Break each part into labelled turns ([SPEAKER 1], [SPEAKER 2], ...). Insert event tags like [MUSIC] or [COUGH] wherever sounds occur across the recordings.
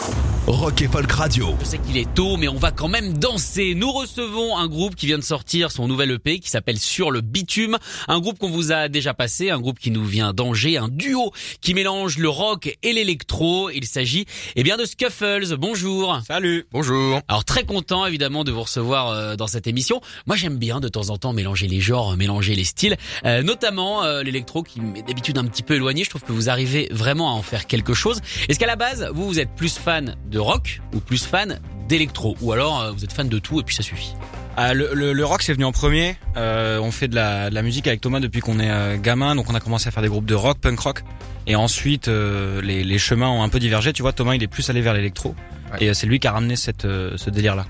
[SPEAKER 1] you
[SPEAKER 2] Rock et Folk Radio.
[SPEAKER 3] Je sais qu'il est tôt, mais on va quand même danser. Nous recevons un groupe qui vient de sortir son nouvel EP qui s'appelle Sur le bitume. Un groupe qu'on vous a déjà passé, un groupe qui nous vient d'Angers, un duo qui mélange le rock et l'électro. Il s'agit, eh bien, de Scuffles. Bonjour.
[SPEAKER 4] Salut. Bonjour.
[SPEAKER 3] Alors très content évidemment de vous recevoir euh, dans cette émission. Moi j'aime bien de temps en temps mélanger les genres, mélanger les styles, euh, notamment euh, l'électro qui m'est d'habitude un petit peu éloigné. Je trouve que vous arrivez vraiment à en faire quelque chose. Est-ce qu'à la base vous vous êtes plus fan de rock ou plus fan d'électro ou alors euh, vous êtes fan de tout et puis ça suffit
[SPEAKER 4] Ah, le, le- le rock c'est venu en premier. Euh, on fait de la, de la musique avec Thomas depuis qu'on est euh, gamin, donc on a commencé à faire des groupes de rock, punk rock. Et ensuite euh, les, les chemins ont un peu divergé. Tu vois, Thomas il est plus allé vers l'électro. Et euh, c'est lui qui a ramené cette, euh, ce délire là.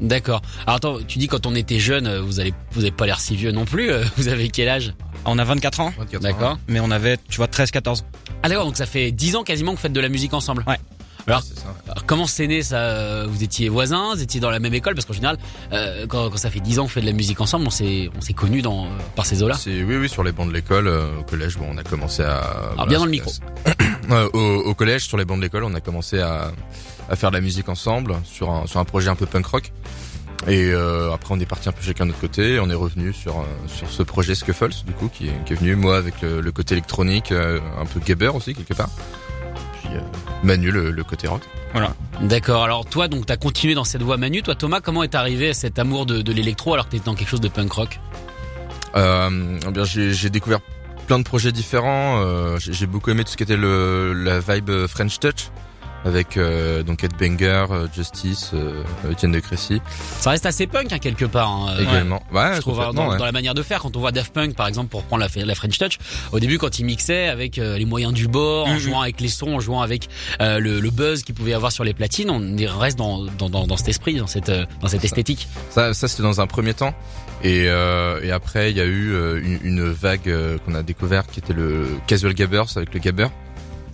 [SPEAKER 3] D'accord. Alors attends, tu dis quand on était jeune, vous allez vous avez pas l'air si vieux non plus. euh, [LAUGHS] Vous avez quel âge?
[SPEAKER 4] On a 24 ans,
[SPEAKER 3] D'accord.
[SPEAKER 4] mais on avait, tu vois, 13-14.
[SPEAKER 3] Ah d'accord, donc ça fait 10 ans quasiment que vous faites de la musique ensemble.
[SPEAKER 4] Ouais.
[SPEAKER 3] Alors, alors, comment c'est né ça euh, Vous étiez voisins, vous étiez dans la même école parce qu'en général, euh, quand, quand ça fait 10 ans qu'on fait de la musique ensemble, on s'est on s'est connus dans euh, par ces eaux-là.
[SPEAKER 5] Oui oui sur les bancs de l'école euh, au collège bon on a commencé à
[SPEAKER 3] Alors bien dans le micro. [COUGHS]
[SPEAKER 5] Euh, au, au collège sur les bancs de l'école on a commencé à, à faire de la musique ensemble sur un sur un projet un peu punk rock et euh, après on est parti un peu chacun de notre côté et on est revenu sur sur ce projet Scuffles du coup qui est, qui est venu moi avec le, le côté électronique euh, un peu gabber aussi quelque part puis euh, Manu le, le côté rock
[SPEAKER 3] D'accord. Alors toi, donc t'as continué dans cette voie Manu. Toi, Thomas, comment est arrivé à cet amour de, de l'électro alors que t'étais dans quelque chose de punk rock?
[SPEAKER 5] Euh, eh bien, j'ai découvert plein de projets différents. Euh, j'ai j'ai beaucoup aimé tout ce qui était le, la vibe French Touch avec euh, donc Ed Banger, euh, Justice, euh, Etienne de Crécy
[SPEAKER 3] Ça reste assez punk hein, quelque part. hein. Euh,
[SPEAKER 5] également. Ouais,
[SPEAKER 3] Je trouve dans,
[SPEAKER 5] ouais.
[SPEAKER 3] dans la manière de faire quand on voit Daft Punk par exemple pour prendre la, la French Touch au début quand ils mixaient avec euh, les moyens du bord en
[SPEAKER 4] Mhm.
[SPEAKER 3] jouant avec les sons en jouant avec euh, le, le buzz qu'il pouvait y avoir sur les platines on reste dans, dans, dans, dans cet esprit dans cette euh, dans cette esthétique
[SPEAKER 5] Ça, ça c'était dans un premier temps. Et, euh, et après, il y a eu euh, une, une vague euh, qu'on a découvert qui était le Casual Gabbers avec le Gabber.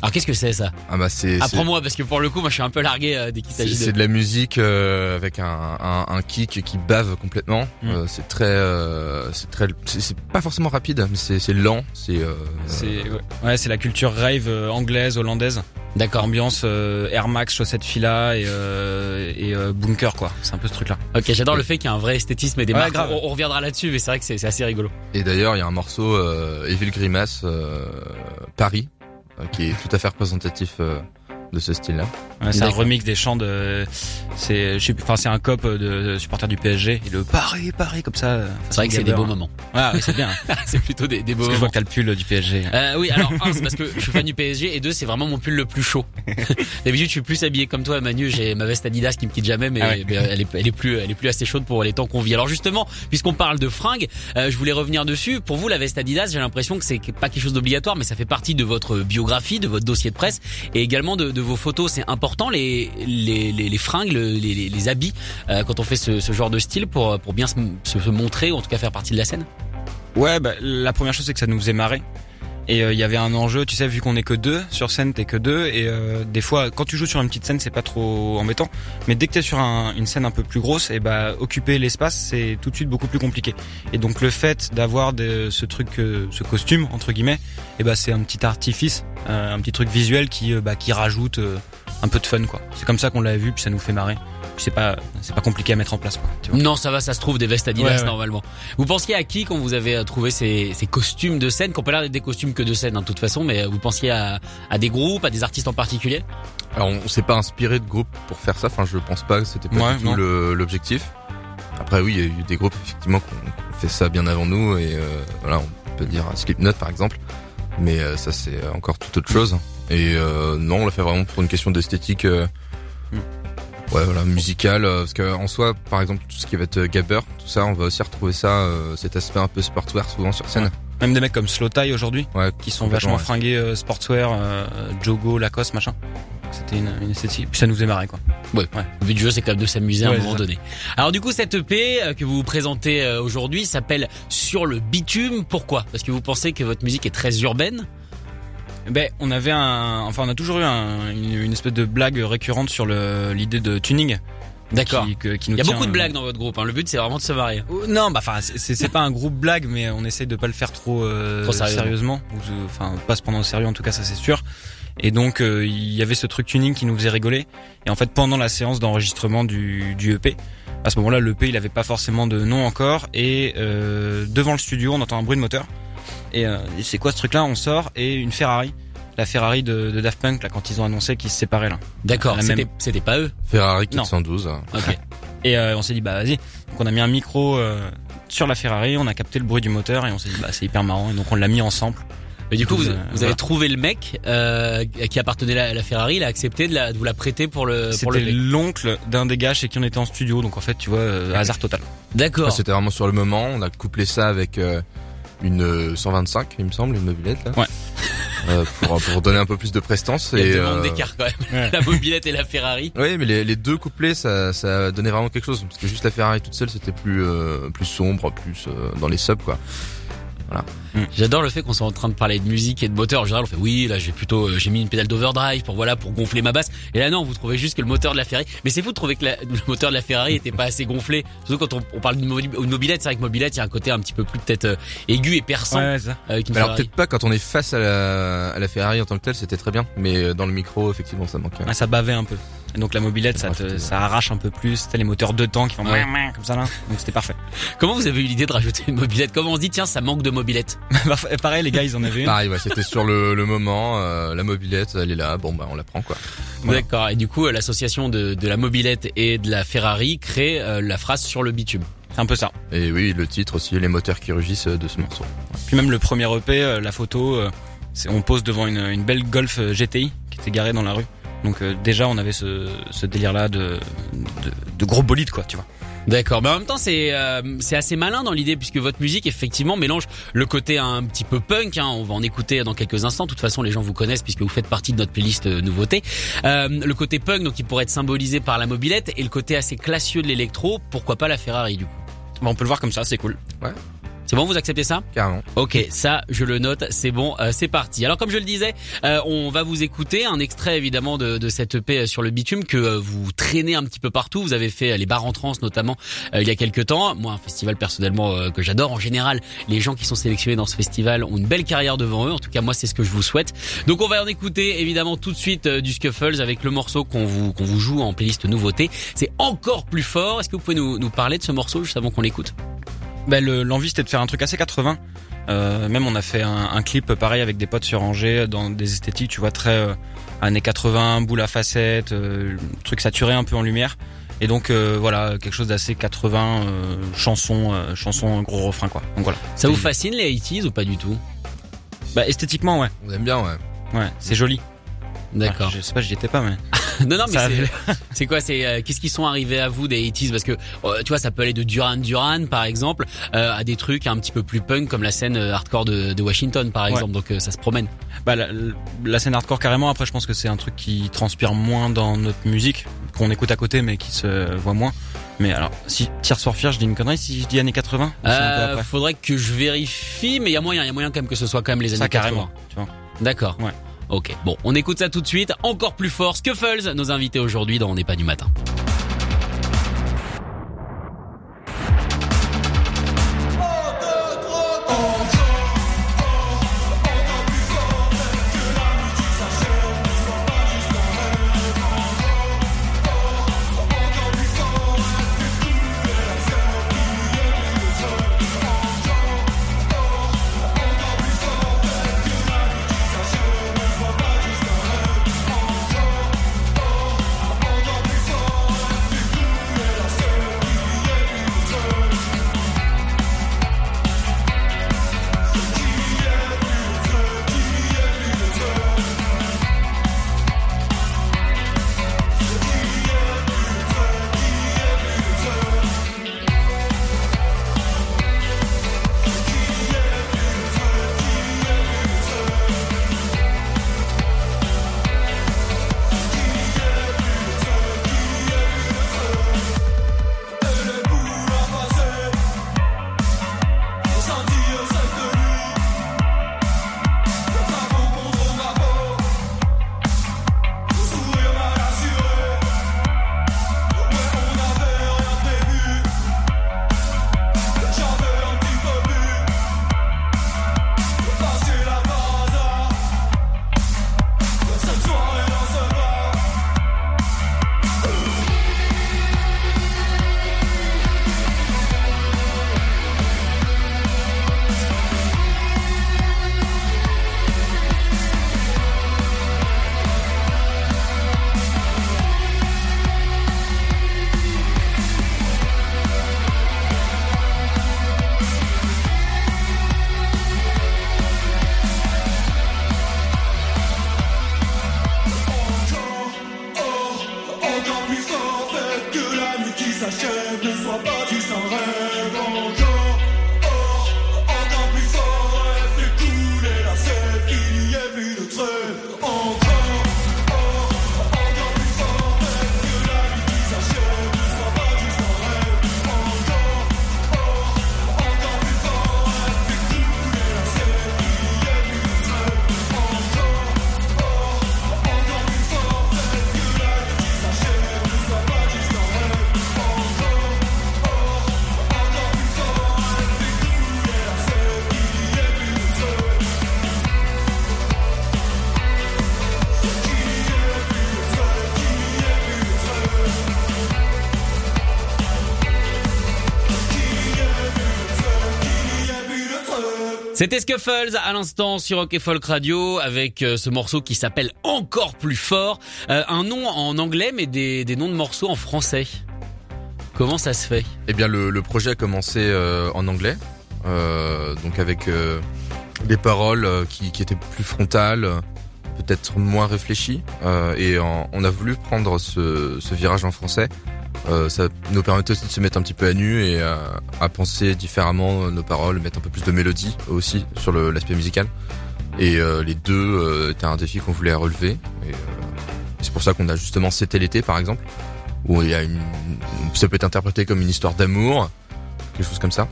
[SPEAKER 3] Alors qu'est-ce que c'est ça
[SPEAKER 5] Ah bah c'est
[SPEAKER 3] apprends-moi parce que pour le coup moi je suis un peu largué euh, dès qu'il s'agit
[SPEAKER 5] c'est
[SPEAKER 3] de
[SPEAKER 5] de la musique euh, avec un, un, un kick qui bave complètement.
[SPEAKER 4] Mm.
[SPEAKER 5] Euh, c'est très, euh, c'est très, c'est pas forcément rapide, mais c'est c'est lent. C'est euh,
[SPEAKER 4] C'est ouais, Ouais, c'est la culture rave euh, anglaise, hollandaise.
[SPEAKER 3] d'accord
[SPEAKER 4] Ambiance euh, Air Max, chaussettes fila et, euh, et euh, bunker quoi. C'est un peu ce truc là.
[SPEAKER 3] ok j'adore le fait qu'il y a un vrai esthétisme et des
[SPEAKER 4] Ouais,
[SPEAKER 3] marques
[SPEAKER 4] grave.
[SPEAKER 3] on, on reviendra là-dessus mais c'est vrai que c'est assez rigolo
[SPEAKER 5] Et d'ailleurs, il y a un morceau euh, Evil Grimace euh, Paris euh, qui est tout à fait représentatif euh, de ce style-là.
[SPEAKER 4] Ouais, c'est un remix des chants de c'est enfin c'est un cop de, de supporter du PSG et le Paris Paris comme ça. euh,
[SPEAKER 3] c'est vrai que c'est des beaux moments
[SPEAKER 4] Ouais, ouais, c'est bien. [LAUGHS]
[SPEAKER 3] c'est plutôt des, des beaux
[SPEAKER 4] Parce que je
[SPEAKER 3] moments
[SPEAKER 4] vois que t'as le pull du PSG.
[SPEAKER 3] Euh, oui, alors un, c'est parce que je suis fan du PSG et deux, c'est vraiment mon pull le plus chaud. [LAUGHS] D'habitude, je suis plus habillé comme toi, Manu. J'ai ma veste Adidas qui me quitte jamais, mais,
[SPEAKER 4] Ah ouais.
[SPEAKER 3] mais elle, est, elle est plus, elle est plus assez chaude pour les temps qu'on vit. Alors justement, puisqu'on parle de fringues, euh, je voulais revenir dessus. Pour vous, la veste Adidas, j'ai l'impression que c'est pas quelque chose d'obligatoire, mais ça fait partie de votre biographie, de votre dossier de presse et également de, de vos photos. C'est important les fringues, le- les, habits euh, quand on fait ce, genre de style pour bien se montrer, ou en tout cas faire partie de la scène?
[SPEAKER 4] Ouais, bah, la première chose c'est que ça nous faisait marrer. Et euh, il y avait un enjeu, tu sais, vu qu'on est que deux sur scène, t'es que deux, et euh, des fois, quand tu joues sur une petite scène, c'est pas trop embêtant. Mais dès que t'es sur un- une scène un peu plus grosse, et bah occuper l'espace, c'est tout de suite beaucoup plus compliqué. Et donc le fait d'avoir ce truc, euh, ce costume entre guillemets, et bah c'est un petit artifice, euh, un petit truc visuel qui, bah, qui rajoute un peu de fun, quoi. C'est comme ça qu'on l'a vu, puis ça nous fait marrer. C'est pas, c'est pas compliqué à mettre en place, quoi. Tu vois.
[SPEAKER 3] Non, ça va, ça se trouve des vestes Adidas
[SPEAKER 4] Ouais, ouais.
[SPEAKER 3] normalement. Vous pensiez à qui quand vous avez euh, trouvé ces, ces costumes de scène, qui ont pas l'air d'être des costumes que de scène hein, de toute façon, mais euh, vous pensiez à, à des groupes, à des artistes en particulier?
[SPEAKER 5] Alors on, on s'est pas inspiré de groupe pour faire ça. Enfin, je pense pas que c'était pas
[SPEAKER 4] Ouais,
[SPEAKER 5] du tout l'objectif. Après, oui, il y a eu des groupes effectivement qui ont qui ont fait ça bien avant nous et euh, voilà, on peut dire Slipknot par exemple. Mais euh, ça, c'est encore toute autre chose. Et euh, non, on l'a fait vraiment pour une question d'esthétique. Ouais, voilà, musicale. euh, parce que en soi, par exemple, tout ce qui va être euh, gabber, tout ça, on va aussi retrouver ça, euh, cet aspect un peu sportswear souvent sur scène.
[SPEAKER 4] Même des mecs comme Slow Tie aujourd'hui,
[SPEAKER 5] Ouais,
[SPEAKER 4] qui sont vachement
[SPEAKER 5] ouais.
[SPEAKER 4] fringués euh, sportswear, euh, Jogo, Lacoste, machin. C'était une, une esthétique. Puis ça nous faisait marrer quoi.
[SPEAKER 3] Le but du jeu, c'est quand même de s'amuser à un
[SPEAKER 4] Ouais,
[SPEAKER 3] moment donné. Alors du coup, cette EP euh, que vous présentez euh, aujourd'hui s'appelle Sur le bitume. Pourquoi? Parce que vous pensez que votre musique est très urbaine
[SPEAKER 4] Ben, on avait un, enfin, on a toujours eu un- une, une espèce de blague récurrente sur l'idée de tuning.
[SPEAKER 3] D'accord.
[SPEAKER 4] Qui, qui
[SPEAKER 3] Il y a beaucoup de
[SPEAKER 4] euh,
[SPEAKER 3] blagues dans votre groupe. hein. Le but, c'est vraiment de se marier.
[SPEAKER 4] Oh, Non, bah enfin c'est- pas un groupe blague, mais on essaye de pas le faire trop, euh,
[SPEAKER 3] Trop sérieusement.
[SPEAKER 4] de- Enfin, pas se prendre au sérieux en tout cas, ça c'est sûr. Et donc euh, il y avait ce truc tuning qui nous faisait rigoler. Et en fait pendant la séance d'enregistrement du, du EP, à ce moment-là l'EP il avait pas forcément de nom encore. Et euh, devant le studio on entend un bruit de moteur. Et euh, c'est quoi ce truc-là On sort et une Ferrari, la Ferrari de, de Daft Punk là quand ils ont annoncé qu'ils se séparaient là.
[SPEAKER 3] D'accord. C'était
[SPEAKER 4] même-
[SPEAKER 3] c'était pas eux.
[SPEAKER 5] Ferrari
[SPEAKER 4] Non.
[SPEAKER 5] 412. hein.
[SPEAKER 3] Ok. [LAUGHS]
[SPEAKER 4] Et euh, on s'est dit bah vas-y. Donc on a mis un micro euh, sur la Ferrari, on a capté le bruit du moteur et on s'est dit bah c'est hyper marrant et donc on l'a mis ensemble.
[SPEAKER 3] Mais du coup, vous,
[SPEAKER 4] Euh,
[SPEAKER 3] vous
[SPEAKER 4] voilà.
[SPEAKER 3] avez trouvé le mec euh, qui appartenait à la Ferrari. Il a accepté de, la, de vous la prêter pour le
[SPEAKER 4] C'était l'oncle d'un des gars chez qui on était en studio, donc en fait tu vois euh, hasard total.
[SPEAKER 3] D'accord.
[SPEAKER 5] C'était vraiment sur le moment. On a couplé ça avec euh, une euh, 125, il me semble, une mobilette. Là.
[SPEAKER 4] Ouais. [LAUGHS]
[SPEAKER 5] Euh, pour, pour donner un peu plus de prestance.
[SPEAKER 3] Il y a
[SPEAKER 5] et,
[SPEAKER 3] deux
[SPEAKER 5] euh,
[SPEAKER 3] d'écart quand même.
[SPEAKER 4] Ouais. [LAUGHS]
[SPEAKER 3] la mobilette et la Ferrari.
[SPEAKER 5] Oui, mais les, les deux couplets, ça, ça donnait vraiment quelque chose. Parce que juste la Ferrari toute seule, c'était plus euh, plus sombre, plus euh, dans les subs, quoi.
[SPEAKER 3] J'adore le fait qu'on soit en train de parler de musique et de moteur. En général, on fait oui, là j'ai plutôt euh, j'ai mis une pédale d'overdrive pour voilà pour gonfler ma basse. Et là non, vous trouvez juste que le moteur de la Ferrari. Mais c'est fou de trouver que la- [LAUGHS] le moteur de la Ferrari était pas assez gonflé. Surtout quand on, on parle d'une mobi- une mobilette, c'est vrai que mobilette, il y a un côté un petit peu plus peut-être euh, aigu et perçant
[SPEAKER 4] Ouais,
[SPEAKER 5] Mais alors peut-être pas quand on est face à la, à la Ferrari en tant que telle, c'était très bien. Mais euh, dans le micro, effectivement, ça manquait.
[SPEAKER 4] Ouais, ça bavait un peu. Et donc la mobilette, ça, te,
[SPEAKER 5] Rajouter,
[SPEAKER 4] ça arrache un peu plus. C'était les moteurs deux temps qui font
[SPEAKER 3] Ouais.
[SPEAKER 4] comme ça là. Donc c'était parfait.
[SPEAKER 3] Comment vous avez eu l'idée de rajouter une mobilette? Comment on se dit tiens ça manque de mobilette? [LAUGHS]
[SPEAKER 4] Parfait, Pareil, les gars, ils en avaient une.
[SPEAKER 5] Pareil, ouais, c'était sur le, le moment. euh, la mobilette, elle est là. Bon, bah, on la prend, quoi.
[SPEAKER 4] Voilà.
[SPEAKER 3] D'accord. Et du coup, euh, l'association de, de la mobilette et de la Ferrari crée euh, la phrase sur le bitume.
[SPEAKER 4] C'est un peu ça.
[SPEAKER 5] Et oui, le titre aussi, les moteurs qui rugissent euh, de ce morceau.
[SPEAKER 4] Puis même le premier EP, euh, la photo, euh, c'est- on pose devant une, une belle Golf GTI qui était garée dans la rue. Donc euh, déjà, on avait ce, ce délire-là de, de, de gros bolide, quoi, tu vois.
[SPEAKER 3] D'accord, mais en même temps c'est euh, c'est assez malin dans l'idée puisque votre musique effectivement mélange le côté un petit peu punk. Hein, on va en écouter dans quelques instants. De toute façon, les gens vous connaissent puisque vous faites partie de notre playlist euh, nouveauté. Euh, le côté punk, donc qui pourrait être symbolisé par la mobilette, et le côté assez classieux de l'électro. Pourquoi pas la Ferrari du coup?
[SPEAKER 4] Bon, on peut le voir comme ça, c'est cool.
[SPEAKER 3] C'est bon, vous acceptez ça
[SPEAKER 5] Carrément.
[SPEAKER 3] Ok, ça je le note, c'est bon, euh, c'est parti. Alors comme je le disais, euh, on va vous écouter un extrait évidemment de, de cette EP sur le bitume que euh, vous traînez un petit peu partout. Vous avez fait euh, les bars en trance notamment euh, il y a quelques temps. Moi, un festival personnellement euh, que j'adore. En général, les gens qui sont sélectionnés dans ce festival ont une belle carrière devant eux. En tout cas, moi, c'est ce que je vous souhaite. Donc on va en écouter évidemment tout de suite euh, du Scuffles avec le morceau qu'on vous qu'on vous joue en playlist nouveauté. C'est encore plus fort. Est-ce que vous pouvez nous, nous parler de ce morceau? Juste avant qu'on l'écoute
[SPEAKER 4] Ben, le- l'envie c'était de faire un truc assez 80. Euh, même on a fait un, un clip pareil avec des potes sur Angers dans des esthétiques, tu vois, très euh, années 80, boule à facettes, euh, truc saturé un peu en lumière. Et donc euh, voilà, quelque chose d'assez 80, euh, chanson, euh, chanson gros refrain quoi. Donc voilà.
[SPEAKER 3] Ça vous fascine les 80s ou pas du tout?
[SPEAKER 4] Bah esthétiquement ouais,
[SPEAKER 5] On aime bien, ouais.
[SPEAKER 4] ouais, c'est joli.
[SPEAKER 3] D'accord.
[SPEAKER 4] Ouais, je sais pas, j'y étais pas mais. [LAUGHS]
[SPEAKER 3] Non, non, mais [LAUGHS] c'est, quoi C'est euh, qu'est-ce qui sont arrivés à vous des 80s Parce que euh, tu vois, ça peut aller de Duran Duran, par exemple, euh, à des trucs un petit peu plus punk comme la scène euh, hardcore de, de Washington, par exemple. Donc euh, ça se promène.
[SPEAKER 4] Bah la, la scène hardcore carrément. Après je pense que c'est un truc qui transpire moins dans notre musique, qu'on écoute à côté mais qui se voit moins. Mais alors, si Tears for Fear, je dis une connerie si je dis années 80 ou c'est un peu
[SPEAKER 3] Euh, faudrait que je vérifie, mais il y a moyen, il y a moyen quand même que ce soit quand même les années
[SPEAKER 4] Ça
[SPEAKER 3] 80.
[SPEAKER 4] carrément, tu vois.
[SPEAKER 3] D'accord.
[SPEAKER 4] Ouais.
[SPEAKER 3] Ok. Bon, on écoute ça tout de suite. Encore plus fort. Scuffles, nos invités aujourd'hui dans On n'est pas du matin. C'était Scuffles à l'instant sur Rock et Folk Radio avec euh, ce morceau qui s'appelle Encore plus fort. Euh, un nom en anglais mais des, des noms de morceaux en français. Comment ça se fait?
[SPEAKER 5] Eh bien, le, projet a commencé euh, en anglais, donc avec des paroles qui, étaient plus frontales, peut-être moins réfléchies, et on a voulu prendre ce virage en français. Euh, ça nous permettait aussi de se mettre un petit peu à nu et à, à penser différemment nos paroles, mettre un peu plus de mélodie aussi sur l'aspect musical. Et euh, les deux euh, étaient un défi qu'on voulait relever. Et, euh, c'est pour ça qu'on a justement C'était l'été par exemple, où il y a une, ça peut être interprété comme une histoire d'amour, quelque chose comme ça.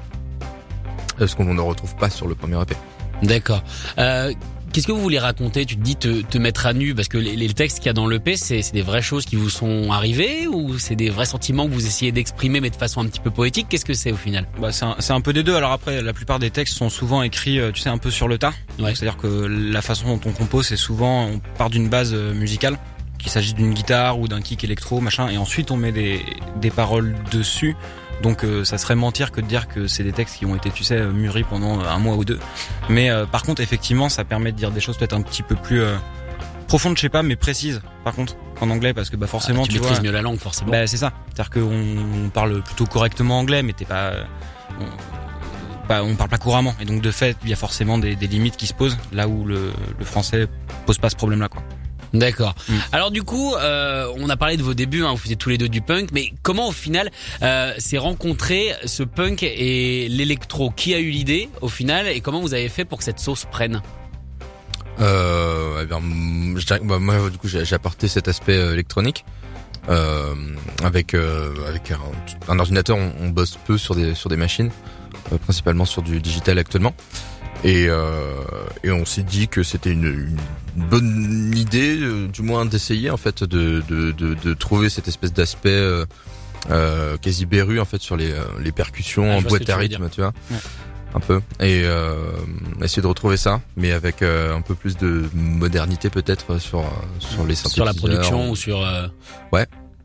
[SPEAKER 5] Euh, Ce qu'on ne retrouve pas sur le premier EP.
[SPEAKER 3] D'accord. Qu'est-ce que vous voulez raconter? Tu te dis te, te mettre à nu parce que les, les textes qu'il y a dans l'EP, c'est c'est des vraies choses qui vous sont arrivées ou c'est des vrais sentiments que vous essayez d'exprimer mais de façon un petit peu poétique? Qu'est-ce que c'est au final?
[SPEAKER 4] Bah, c'est un, c'est un peu des deux. Alors après, la plupart des textes sont souvent écrits, euh, tu sais, un peu sur le tas.
[SPEAKER 3] Ouais.
[SPEAKER 4] C'est-à-dire que la façon dont on compose, c'est souvent, on part d'une base euh, musicale, qu'il s'agit d'une guitare ou d'un kick électro, machin, et ensuite on met des, des paroles dessus. Donc euh, ça serait mentir que de dire que c'est des textes qui ont été, tu sais, euh, mûris pendant un mois ou deux. Mais euh, par contre, effectivement, ça permet de dire des choses peut-être un petit peu plus euh, profondes, je sais pas, mais précises. Par contre, qu'en anglais, parce que bah forcément,
[SPEAKER 3] Ah, tu,
[SPEAKER 4] tu vois.
[SPEAKER 3] maîtrises mieux la langue forcément.
[SPEAKER 4] Bah, c'est ça. C'est-à-dire qu'on parle plutôt correctement anglais, mais t'es pas, on, bah, on parle pas couramment. Et donc, de fait, il y a forcément des, des limites qui se posent, là où le, le français pose pas ce problème-là, quoi.
[SPEAKER 3] D'accord. Alors du coup, euh, on a parlé de vos débuts, hein, vous faisiez tous les deux du punk, mais comment au final euh, rencontré ce punk et l'électro? Qui a eu l'idée au final et comment vous avez fait pour que cette sauce prenne?
[SPEAKER 5] Euh, eh bah, moi, du coup, j'ai apporté cet aspect euh, électronique. Euh, avec avec un, un ordinateur, on, on bosse peu sur des sur des machines, euh, principalement sur du digital actuellement. Et, euh, et on s'est dit que c'était une, une bonne idée, euh, du moins d'essayer en fait de, de, de, de trouver cette espèce d'aspect euh, euh, quasi berru en fait sur les, euh, les percussions
[SPEAKER 3] Ah,
[SPEAKER 5] en boîte à rythme, tu vois,
[SPEAKER 4] Ouais.
[SPEAKER 5] un peu. Et euh, essayer de retrouver ça, mais avec euh, un peu plus de modernité peut-être sur euh, sur les
[SPEAKER 3] sur la production ou sur euh,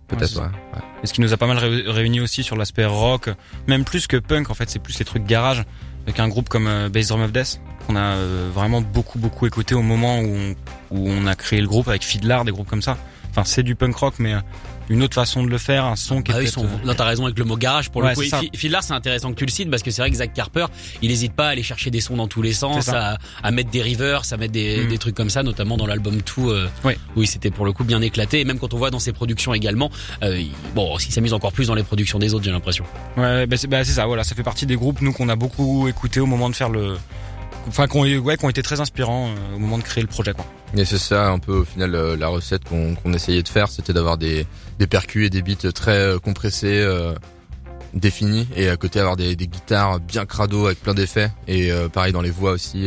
[SPEAKER 5] peut-être.
[SPEAKER 4] Ouais,
[SPEAKER 5] Ouais, ouais.
[SPEAKER 4] Et ce qui nous a pas mal ré- réunis aussi sur l'aspect rock, même plus que punk, en fait, c'est plus les trucs garage, avec un groupe comme euh, Bass Drum of Death, qu'on a euh, vraiment beaucoup, beaucoup écouté au moment où on, où on a créé le groupe avec Fiddler, des groupes comme ça. Enfin, c'est du punk rock, mais euh, une autre façon de le faire, un son qui
[SPEAKER 3] Ah
[SPEAKER 4] est
[SPEAKER 3] oui,
[SPEAKER 4] euh,
[SPEAKER 3] Non, t'as raison avec le mot garage pour
[SPEAKER 4] Ouais,
[SPEAKER 3] le coup. Et Fiddler, c'est intéressant que tu le cites parce que c'est vrai que Zach Carper, il hésite pas à aller chercher des sons dans tous les sens, à, à mettre des rivers, à mettre des,
[SPEAKER 4] Mm.
[SPEAKER 3] des trucs comme ça, notamment dans l'album Tout, euh, où il s'était pour le coup bien éclaté. Et même quand on voit dans ses productions également, euh, il- bon, il s'amuse encore plus dans les productions des autres, j'ai l'impression.
[SPEAKER 4] Ouais, bah c'est bah c'est ça, voilà, ça fait partie des groupes, nous, qu'on a beaucoup écouté au moment de faire le... Enfin, qu'on ouais, qu'on été très inspirants euh, au moment de créer le projet, quoi.
[SPEAKER 5] Et c'est ça un peu au final euh, la recette qu'on essayait de faire, c'était d'avoir des, des percus et des beats très euh, compressés, euh, définis, et à côté avoir des, guitares bien crado avec plein d'effets, et pareil dans les voix aussi,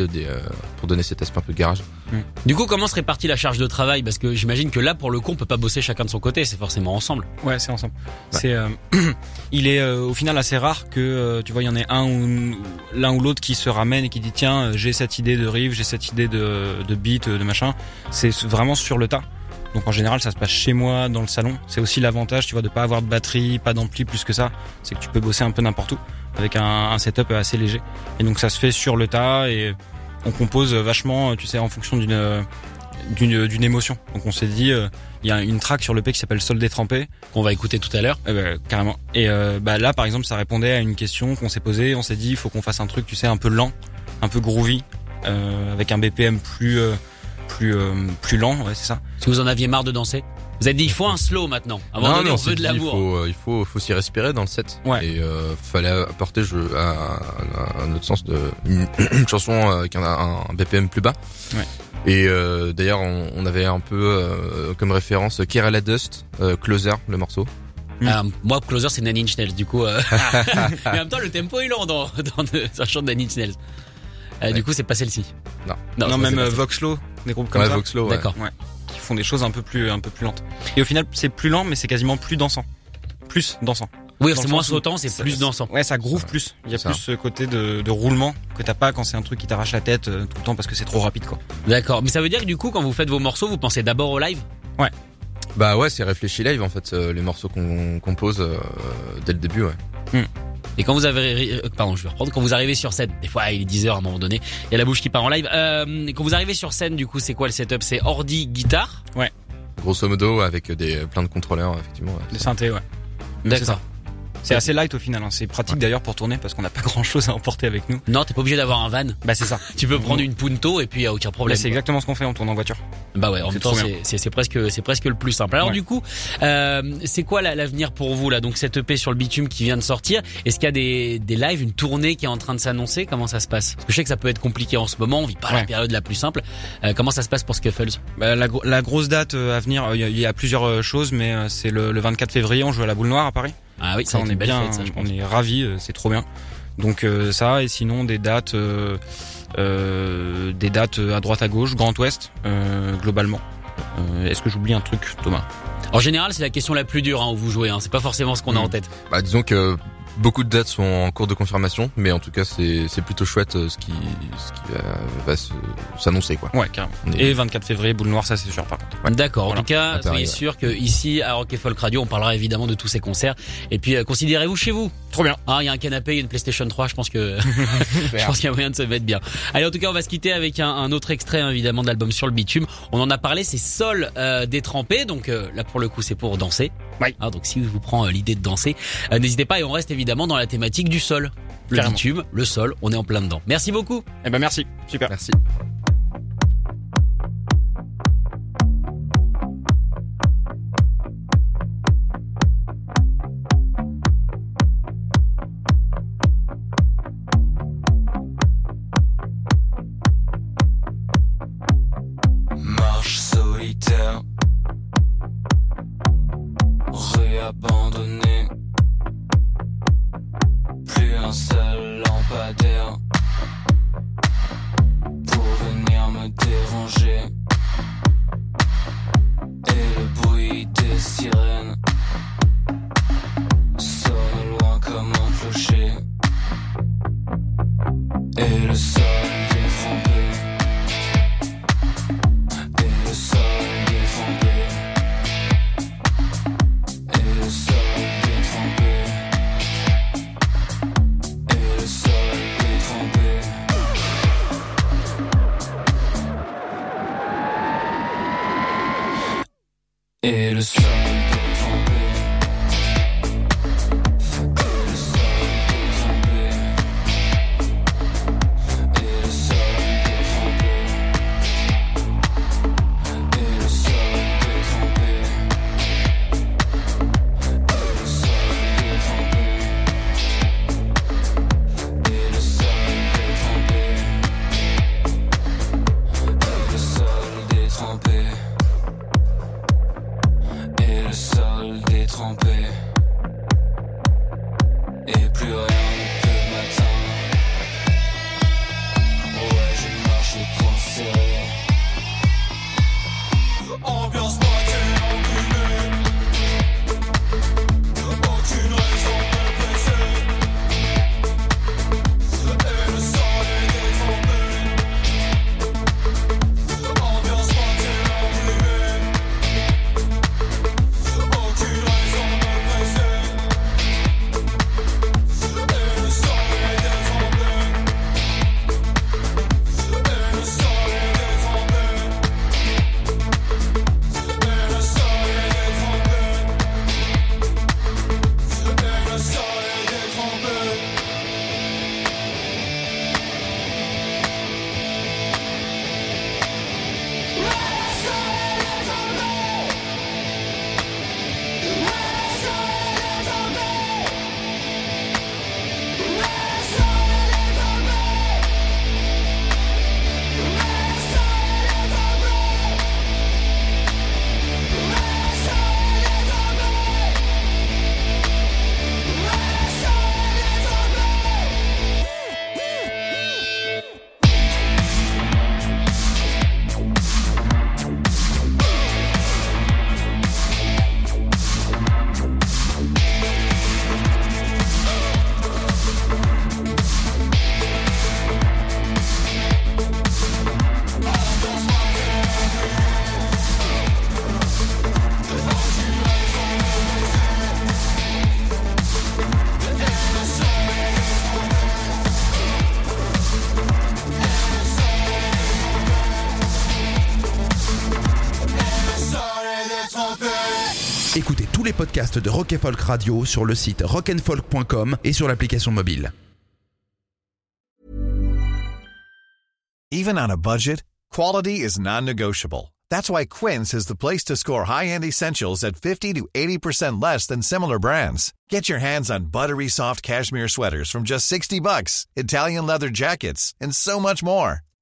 [SPEAKER 5] pour donner cet aspect un peu garage.
[SPEAKER 3] Du coup, comment se répartit la charge de travail? Parce que j'imagine que là, pour le coup, on peut pas bosser chacun de son côté, c'est forcément ensemble.
[SPEAKER 4] Ouais, c'est ensemble. C'est, euh, [CLEARS THROAT] il est euh, au final assez rare que euh, tu vois, il y en ait un ou l'un ou l'autre qui se ramène et qui dit tiens, euh, j'ai cette idée de riff, j'ai cette idée de, de beat, euh, de machin. C'est vraiment sur le tas. Donc en général, ça se passe chez moi, dans le salon. C'est aussi l'avantage, tu vois, de pas avoir de batterie, pas d'ampli plus que ça. C'est que tu peux bosser un peu n'importe où avec un, un setup assez léger. Et donc ça se fait sur le tas et on compose vachement, tu sais, en fonction d'une d'une d'une émotion. Donc on s'est dit, euh, il y a une track sur le P qui s'appelle Sol détrempé.
[SPEAKER 3] Qu'on va écouter tout à l'heure.
[SPEAKER 4] Eh ben, carrément. Et euh, bah là, par exemple, ça répondait à une question qu'on s'est posée. On s'est dit, il faut qu'on fasse un truc, tu sais, un peu lent, un peu groovy, euh, avec un BPM plus euh, plus euh, plus lent. Ouais, c'est ça.
[SPEAKER 3] Si vous en aviez marre de danser, vous avez dit il faut un slow maintenant. À un moment donné, on
[SPEAKER 5] s'est
[SPEAKER 3] veut de
[SPEAKER 5] dit, il
[SPEAKER 3] l'amour.
[SPEAKER 5] faut, euh, il faut, faut s'y respirer dans le set.
[SPEAKER 4] Ouais.
[SPEAKER 5] Et euh, fallait apporter je, un, un- un autre sens de une, [COUGHS] une chanson avec un, un, un BPM plus bas.
[SPEAKER 4] Ouais.
[SPEAKER 5] Et euh, d'ailleurs, on, on avait un peu euh, comme référence Kerala Dust, euh, Closer, le morceau.
[SPEAKER 3] Ah, moi, Closer, c'est Nine Inch Nails, du coup. euh, [LAUGHS] Mais en même temps, le tempo est lent dans, dans dans le chant de Nine Inch Nails. Euh, Du
[SPEAKER 5] Ouais.
[SPEAKER 3] coup, c'est pas celle-ci.
[SPEAKER 5] Non.
[SPEAKER 3] Non,
[SPEAKER 4] Non, même euh. Voxlo, des groupes comme
[SPEAKER 5] Ouais,
[SPEAKER 4] ça,
[SPEAKER 5] Voxlo, ouais.
[SPEAKER 3] D'accord.
[SPEAKER 4] qui font des choses un peu plus un peu plus lentes. Et au final, c'est plus lent, mais c'est quasiment plus dansant. Plus dansant.
[SPEAKER 3] Oui, c'est moins sautant, c'est plus dansant.
[SPEAKER 4] Ouais, ça groove plus. Il y a
[SPEAKER 5] Ça.
[SPEAKER 4] plus ce côté de, de roulement que t'as pas quand c'est un truc qui t'arrache la tête euh, tout le temps parce que c'est trop rapide, quoi.
[SPEAKER 3] D'accord. Mais ça veut dire que du coup, quand vous faites vos morceaux, vous pensez d'abord au live?
[SPEAKER 5] Bah ouais, c'est réfléchi live en fait, euh, les morceaux qu'on compose euh, dès le début. Ouais.
[SPEAKER 3] Et quand vous avez, euh, pardon, je vais reprendre. Quand vous arrivez sur scène, des fois il est 10 heures à un moment donné, il y a la bouche qui part en live. Euh, quand vous arrivez sur scène, du coup, c'est quoi le setup? C'est ordi, guitare?
[SPEAKER 5] Grosso modo, avec des plein de contrôleurs, effectivement. ouais.
[SPEAKER 4] Des synthés, ouais.
[SPEAKER 3] D'accord.
[SPEAKER 4] C'est assez light au final. hein. C'est pratique d'ailleurs pour tourner parce qu'on n'a pas [LAUGHS] grand chose à emporter avec nous.
[SPEAKER 3] Non, t'es pas obligé d'avoir un van.
[SPEAKER 4] Bah c'est ça. [LAUGHS]
[SPEAKER 3] Tu peux prendre une Punto et puis y a aucun problème.
[SPEAKER 4] c'est exactement ce qu'on fait. On tourne en voiture.
[SPEAKER 3] Bah ouais, en même temps, c'est- presque c'est presque le plus simple. Alors
[SPEAKER 4] Ouais.
[SPEAKER 3] du coup, euh, c'est quoi la- l'avenir pour vous là? Donc cette EP sur le bitume qui vient de sortir, est-ce qu'il y a des des lives, une tournée qui est en train de s'annoncer? Comment ça se passe? Parce que je sais que ça peut être compliqué en ce moment. On vit pas la période la plus simple. Euh, comment ça se passe pour Scuffles?
[SPEAKER 4] Bah, la, la grosse date euh, à venir, euh, il y, a- il y a plusieurs euh, choses, mais c'est le, le 24 février. On joue à la Boule Noire à Paris.
[SPEAKER 3] Ah oui,
[SPEAKER 4] Ça, on est bien,
[SPEAKER 3] fête, ça, je pense.
[SPEAKER 4] on est ravis. euh, C'est trop bien. Donc euh, ça et sinon des dates, euh, euh, des dates à droite à gauche, Grand Ouest euh, globalement. Euh, Est-ce que j'oublie un truc, Thomas?
[SPEAKER 3] En général, c'est la question la plus dure hein, où vous jouez. Hein. C'est pas forcément ce qu'on a
[SPEAKER 4] Mm.
[SPEAKER 3] en tête.
[SPEAKER 5] Bah, disons que beaucoup de dates sont en cours de confirmation, mais en tout cas, c'est c'est plutôt chouette euh, ce qui ce qui va, va se- s'annoncer quoi.
[SPEAKER 4] Ouais, carrément. Et 24 février, Boule Noire, ça c'est sûr par contre.
[SPEAKER 5] Ouais.
[SPEAKER 3] D'accord. En tout cas,
[SPEAKER 5] Paris,
[SPEAKER 3] soyez
[SPEAKER 5] ouais.
[SPEAKER 3] sûr que ici à Rock et Folk Radio, on parlera évidemment de tous ces concerts. Et puis euh, considérez-vous chez vous.
[SPEAKER 4] Trop bien.
[SPEAKER 3] Ah, il y a un canapé, il y a une PlayStation 3. Je pense que [LAUGHS] [LAUGHS] je pense qu'il y a moyen de se mettre bien. Allez, en tout cas, on va se quitter avec un, un autre extrait hein, évidemment de l'album sur le bitume. On en a parlé, c'est Sol euh, détrempé. Donc euh, là, pour le coup, c'est pour danser.
[SPEAKER 4] Oui.
[SPEAKER 3] Ah, donc si vous prend euh, l'idée de danser, euh, n'hésitez pas. Et on reste évidemment dans la thématique du sol. Le
[SPEAKER 4] Carrément.
[SPEAKER 3] bitume, le sol, on est en plein dedans. Merci beaucoup.
[SPEAKER 4] Eh ben merci, super.
[SPEAKER 5] Merci.
[SPEAKER 6] Et le
[SPEAKER 2] Écoutez tous les podcasts de Rock Folk Radio sur le site rockandfolk.com et sur l'application mobile.
[SPEAKER 7] Even on a budget, quality is non-negotiable. That's why Quince is the place to score high-end essentials at 50 to 80% less than similar brands. Get your hands on buttery soft cashmere sweaters from just 60 bucks, Italian leather jackets, and so much more.